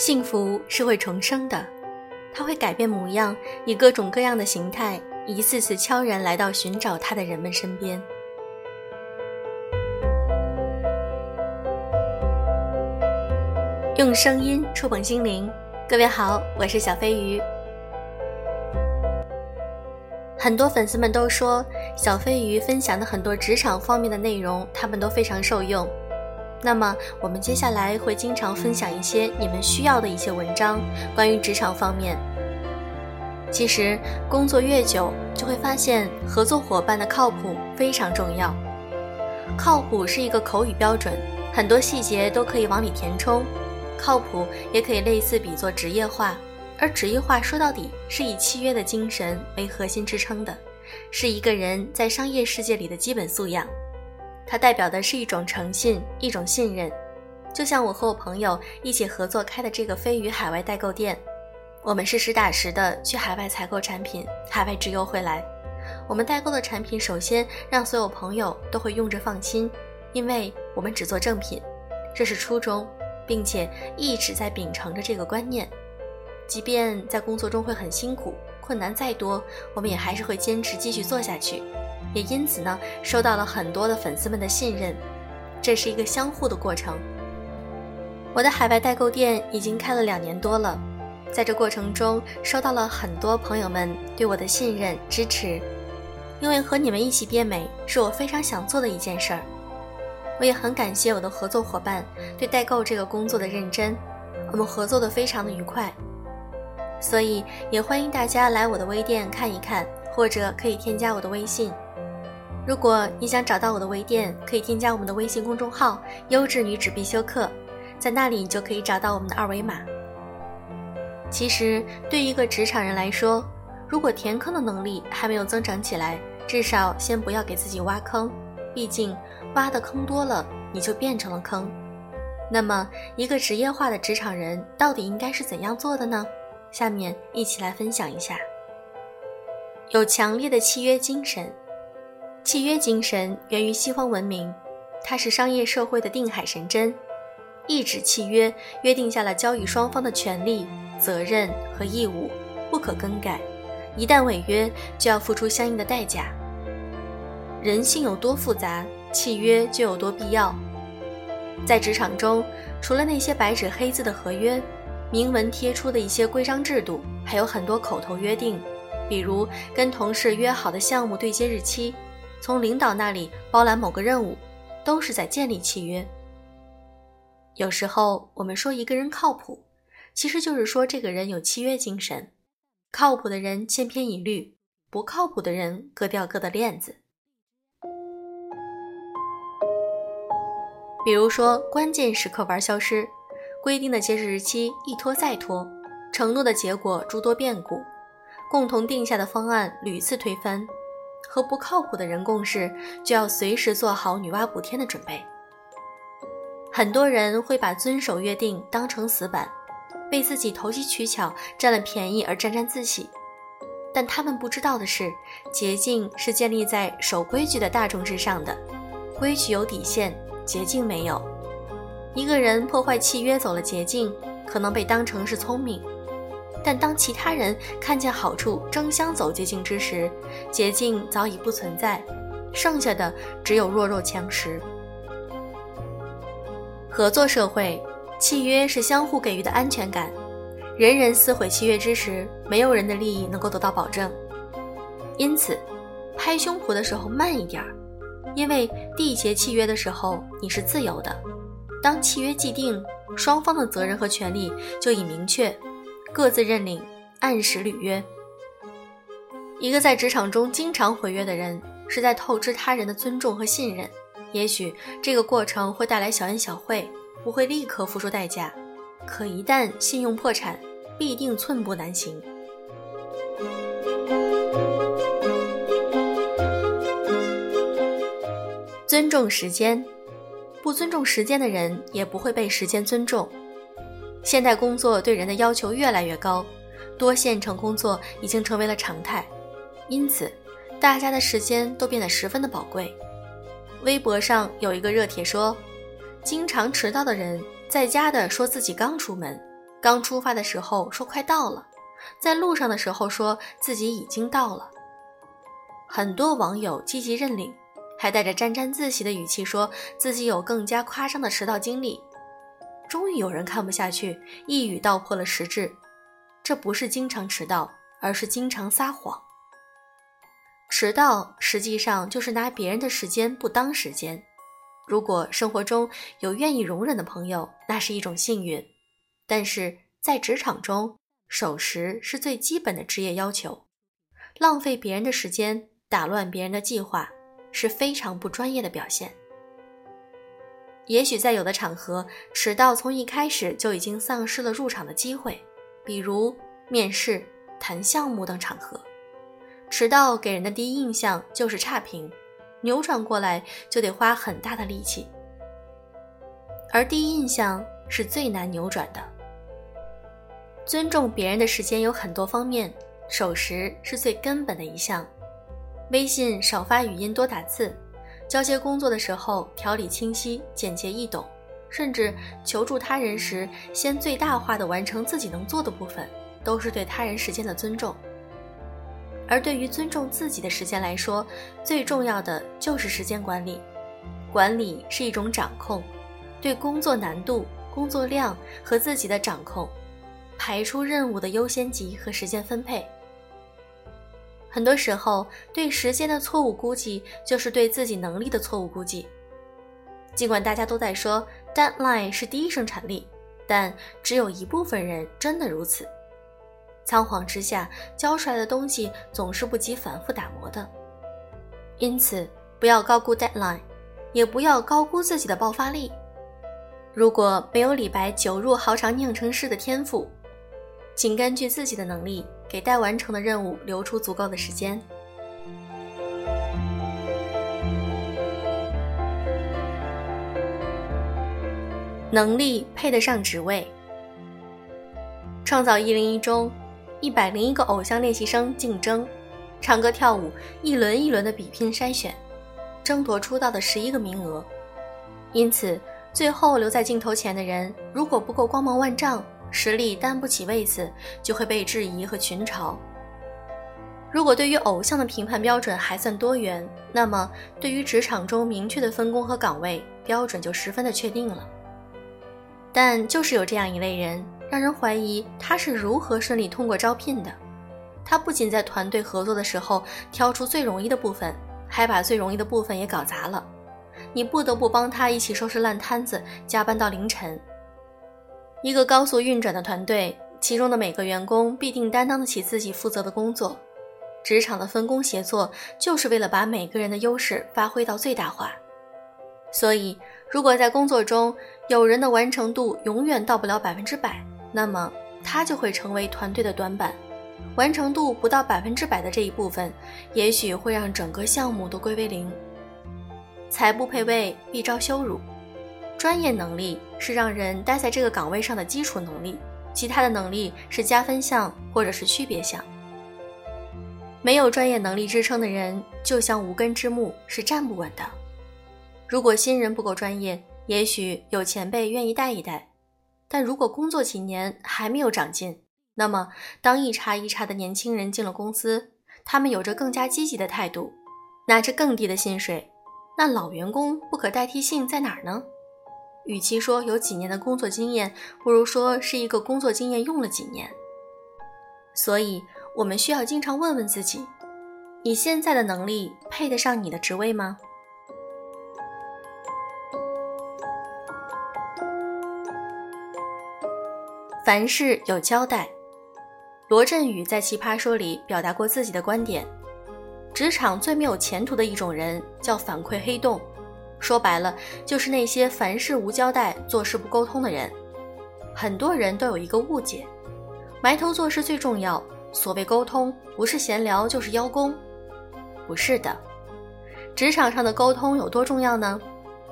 幸福是会重生的，它会改变模样，以各种各样的形态，一次次悄然来到寻找它的人们身边。用声音触碰心灵，各位好，我是小飞鱼。很多粉丝们都说，小飞鱼分享的很多职场方面的内容，他们都非常受用。那么，我们接下来会经常分享一些你们需要的一些文章，关于职场方面。其实，工作越久，就会发现合作伙伴的靠谱非常重要。靠谱是一个口语标准，很多细节都可以往里填充。靠谱也可以类似比作职业化，而职业化说到底是以契约的精神为核心支撑的，是一个人在商业世界里的基本素养。它代表的是一种诚信，一种信任。就像我和我朋友一起合作开的这个飞鱼海外代购店，我们是实打实的去海外采购产品，海外直邮回来。我们代购的产品，首先让所有朋友都会用着放心，因为我们只做正品，这是初衷，并且一直在秉承着这个观念。即便在工作中会很辛苦，困难再多，我们也还是会坚持继续做下去。也因此呢，收到了很多的粉丝们的信任，这是一个相互的过程。我的海外代购店已经开了两年多了，在这过程中收到了很多朋友们对我的信任支持，因为和你们一起变美是我非常想做的一件事儿。我也很感谢我的合作伙伴对代购这个工作的认真，我们合作的非常的愉快，所以也欢迎大家来我的微店看一看，或者可以添加我的微信。如果你想找到我的微店，可以添加我们的微信公众号“优质女纸必修课”，在那里你就可以找到我们的二维码。其实，对于一个职场人来说，如果填坑的能力还没有增长起来，至少先不要给自己挖坑，毕竟挖的坑多了，你就变成了坑。那么，一个职业化的职场人到底应该是怎样做的呢？下面一起来分享一下。有强烈的契约精神。契约精神源于西方文明，它是商业社会的定海神针。一纸契约约定下了交易双方的权利、责任和义务，不可更改。一旦违约，就要付出相应的代价。人性有多复杂，契约就有多必要。在职场中，除了那些白纸黑字的合约、明文贴出的一些规章制度，还有很多口头约定，比如跟同事约好的项目对接日期。从领导那里包揽某个任务，都是在建立契约。有时候我们说一个人靠谱，其实就是说这个人有契约精神。靠谱的人千篇一律，不靠谱的人各掉各的链子。比如说，关键时刻玩消失，规定的截止日期一拖再拖，承诺的结果诸多变故，共同定下的方案屡次推翻。和不靠谱的人共事，就要随时做好女娲补天的准备。很多人会把遵守约定当成死板，为自己投机取巧、占了便宜而沾沾自喜。但他们不知道的是，捷径是建立在守规矩的大众之上的。规矩有底线，捷径没有。一个人破坏契约走了捷径，可能被当成是聪明。但当其他人看见好处，争相走捷径之时，捷径早已不存在，剩下的只有弱肉强食。合作社会，契约是相互给予的安全感。人人撕毁契约之时，没有人的利益能够得到保证。因此，拍胸脯的时候慢一点儿，因为缔结契约的时候你是自由的。当契约既定，双方的责任和权利就已明确。各自认领，按时履约。一个在职场中经常毁约的人，是在透支他人的尊重和信任。也许这个过程会带来小恩小惠，不会立刻付出代价，可一旦信用破产，必定寸步难行。尊重时间，不尊重时间的人，也不会被时间尊重。现代工作对人的要求越来越高，多线程工作已经成为了常态，因此，大家的时间都变得十分的宝贵。微博上有一个热帖说，经常迟到的人在家的说自己刚出门，刚出发的时候说快到了，在路上的时候说自己已经到了。很多网友积极认领，还带着沾沾自喜的语气说自己有更加夸张的迟到经历。终于有人看不下去，一语道破了实质：这不是经常迟到，而是经常撒谎。迟到实际上就是拿别人的时间不当时间。如果生活中有愿意容忍的朋友，那是一种幸运；但是在职场中，守时是最基本的职业要求，浪费别人的时间。打乱别人的计划是非常不专业的表现。也许在有的场合，迟到从一开始就已经丧失了入场的机会，比如面试、谈项目等场合，迟到给人的第一印象就是差评，扭转过来就得花很大的力气。而第一印象是最难扭转的。尊重别人的时间有很多方面，守时是最根本的一项。微信少发语音，多打字；交接工作的时候条理清晰、简洁易懂；甚至求助他人时，先最大化的完成自己能做的部分，都是对他人时间的尊重。而对于尊重自己的时间来说，最重要的就是时间管理。管理是一种掌控，对工作难度、工作量和自己的掌控，排出任务的优先级和时间分配。很多时候，对时间的错误估计，就是对自己能力的错误估计。尽管大家都在说 deadline 是第一生产力，但只有一部分人真的如此。仓皇之下交出来的东西，总是不及反复打磨的。因此，不要高估 deadline，也不要高估自己的爆发力。如果没有李白“酒入豪肠酿成诗”的天赋，请根据自己的能力。给待完成的任务留出足够的时间。能力配得上职位。创造一零一中，一百零一个偶像练习生竞争，唱歌跳舞，一轮一轮的比拼筛选，争夺出道的十一个名额。因此，最后留在镜头前的人，如果不够光芒万丈。实力担不起位子，就会被质疑和群嘲。如果对于偶像的评判标准还算多元，那么对于职场中明确的分工和岗位标准就十分的确定了。但就是有这样一类人，让人怀疑他是如何顺利通过招聘的。他不仅在团队合作的时候挑出最容易的部分，还把最容易的部分也搞砸了。你不得不帮他一起收拾烂摊子，加班到凌晨。一个高速运转的团队，其中的每个员工必定担当得起自己负责的工作。职场的分工协作，就是为了把每个人的优势发挥到最大化。所以，如果在工作中有人的完成度永远到不了百分之百，那么他就会成为团队的短板。完成度不到百分之百的这一部分，也许会让整个项目都归为零。才不配位，必招羞辱。专业能力是让人待在这个岗位上的基础能力，其他的能力是加分项或者是区别项。没有专业能力支撑的人，就像无根之木，是站不稳的。如果新人不够专业，也许有前辈愿意带一带；但如果工作几年还没有长进，那么当一茬一茬的年轻人进了公司，他们有着更加积极的态度，拿着更低的薪水，那老员工不可代替性在哪儿呢？与其说有几年的工作经验，不如说是一个工作经验用了几年。所以，我们需要经常问问自己：你现在的能力配得上你的职位吗？凡事有交代。罗振宇在《奇葩说》里表达过自己的观点：职场最没有前途的一种人叫反馈黑洞。说白了，就是那些凡事无交代、做事不沟通的人。很多人都有一个误解：埋头做事最重要。所谓沟通，不是闲聊就是邀功。不是的，职场上的沟通有多重要呢？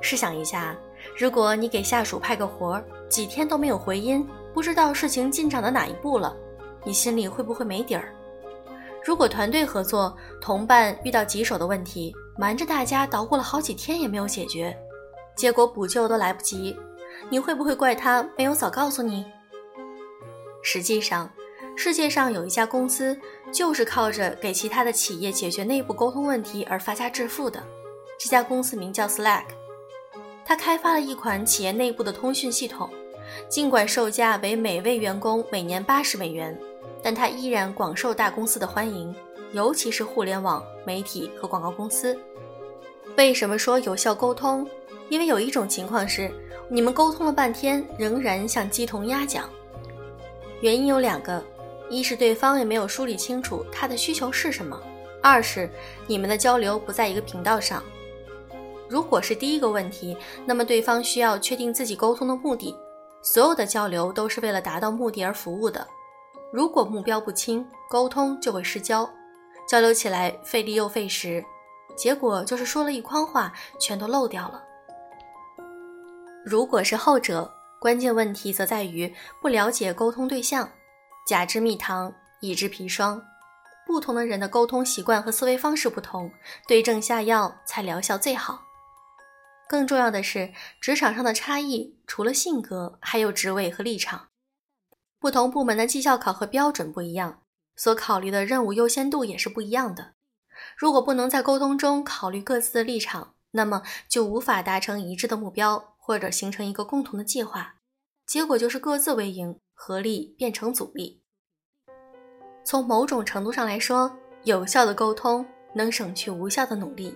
试想一下，如果你给下属派个活儿，几天都没有回音，不知道事情进展到哪一步了，你心里会不会没底儿？如果团队合作，同伴遇到棘手的问题，瞒着大家捣鼓了好几天也没有解决，结果补救都来不及，你会不会怪他没有早告诉你？实际上，世界上有一家公司就是靠着给其他的企业解决内部沟通问题而发家致富的。这家公司名叫 Slack，它开发了一款企业内部的通讯系统。尽管售价为每位员工每年八十美元，但它依然广受大公司的欢迎，尤其是互联网媒体和广告公司。为什么说有效沟通？因为有一种情况是，你们沟通了半天，仍然像鸡同鸭讲。原因有两个：一是对方也没有梳理清楚他的需求是什么；二是你们的交流不在一个频道上。如果是第一个问题，那么对方需要确定自己沟通的目的。所有的交流都是为了达到目的而服务的。如果目标不清，沟通就会失焦，交流起来费力又费时，结果就是说了一筐话，全都漏掉了。如果是后者，关键问题则在于不了解沟通对象，假之蜜糖，乙之砒霜。不同的人的沟通习惯和思维方式不同，对症下药才疗效最好。更重要的是，职场上的差异除了性格，还有职位和立场。不同部门的绩效考核标准不一样，所考虑的任务优先度也是不一样的。如果不能在沟通中考虑各自的立场，那么就无法达成一致的目标，或者形成一个共同的计划。结果就是各自为营，合力变成阻力。从某种程度上来说，有效的沟通能省去无效的努力。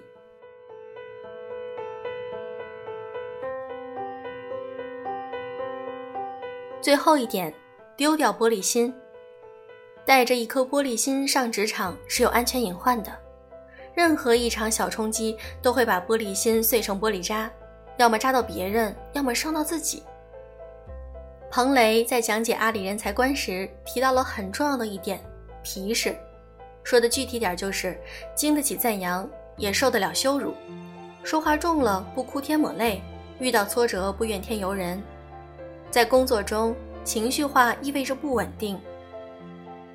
最后一点，丢掉玻璃心。带着一颗玻璃心上职场是有安全隐患的。任何一场小冲击都会把玻璃心碎成玻璃渣，要么扎到别人，要么伤到自己。彭雷在讲解阿里人才观时提到了很重要的一点：皮实。说的具体点就是，经得起赞扬，也受得了羞辱。说话重了，不哭天抹泪；遇到挫折，不怨天尤人。在工作中，情绪化意味着不稳定。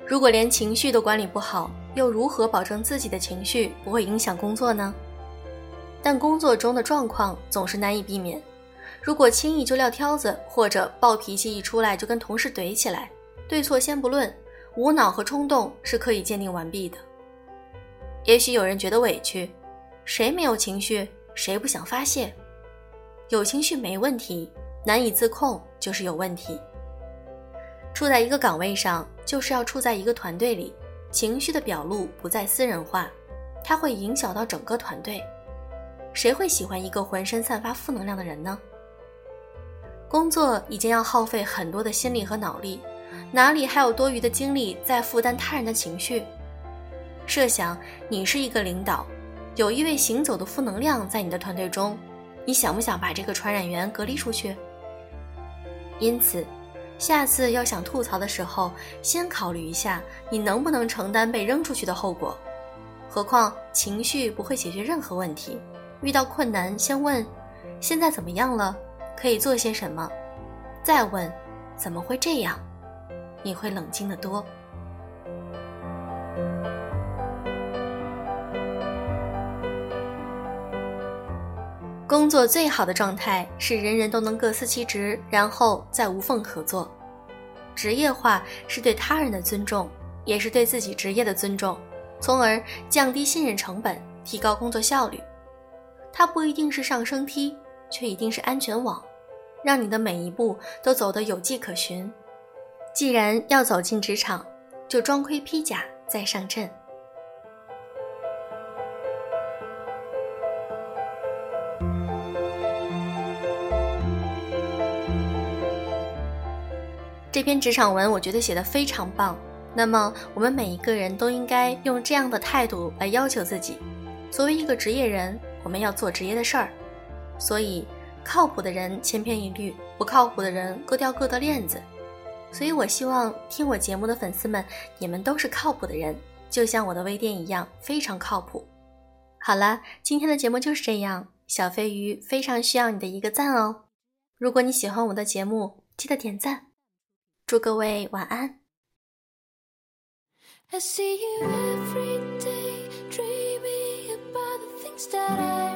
如果连情绪都管理不好，又如何保证自己的情绪不会影响工作呢？但工作中的状况总是难以避免。如果轻易就撂挑子，或者暴脾气一出来就跟同事怼起来，对错先不论，无脑和冲动是可以鉴定完毕的。也许有人觉得委屈，谁没有情绪？谁不想发泄？有情绪没问题。难以自控就是有问题。处在一个岗位上，就是要处在一个团队里，情绪的表露不再私人化，它会影响到整个团队。谁会喜欢一个浑身散发负能量的人呢？工作已经要耗费很多的心力和脑力，哪里还有多余的精力在负担他人的情绪？设想你是一个领导，有一位行走的负能量在你的团队中，你想不想把这个传染源隔离出去？因此，下次要想吐槽的时候，先考虑一下你能不能承担被扔出去的后果。何况情绪不会解决任何问题，遇到困难先问现在怎么样了，可以做些什么，再问怎么会这样，你会冷静得多。工作最好的状态是人人都能各司其职，然后再无缝合作。职业化是对他人的尊重，也是对自己职业的尊重，从而降低信任成本，提高工作效率。它不一定是上升梯，却一定是安全网，让你的每一步都走得有迹可循。既然要走进职场，就装盔披甲再上阵。这篇职场文我觉得写的非常棒。那么我们每一个人都应该用这样的态度来要求自己。作为一个职业人，我们要做职业的事儿。所以，靠谱的人千篇一律，不靠谱的人各掉各的链子。所以我希望听我节目的粉丝们，你们都是靠谱的人，就像我的微店一样，非常靠谱。好了，今天的节目就是这样。小飞鱼非常需要你的一个赞哦。如果你喜欢我的节目，记得点赞。祝各位晚安。I see you every day, dreaming about the things that I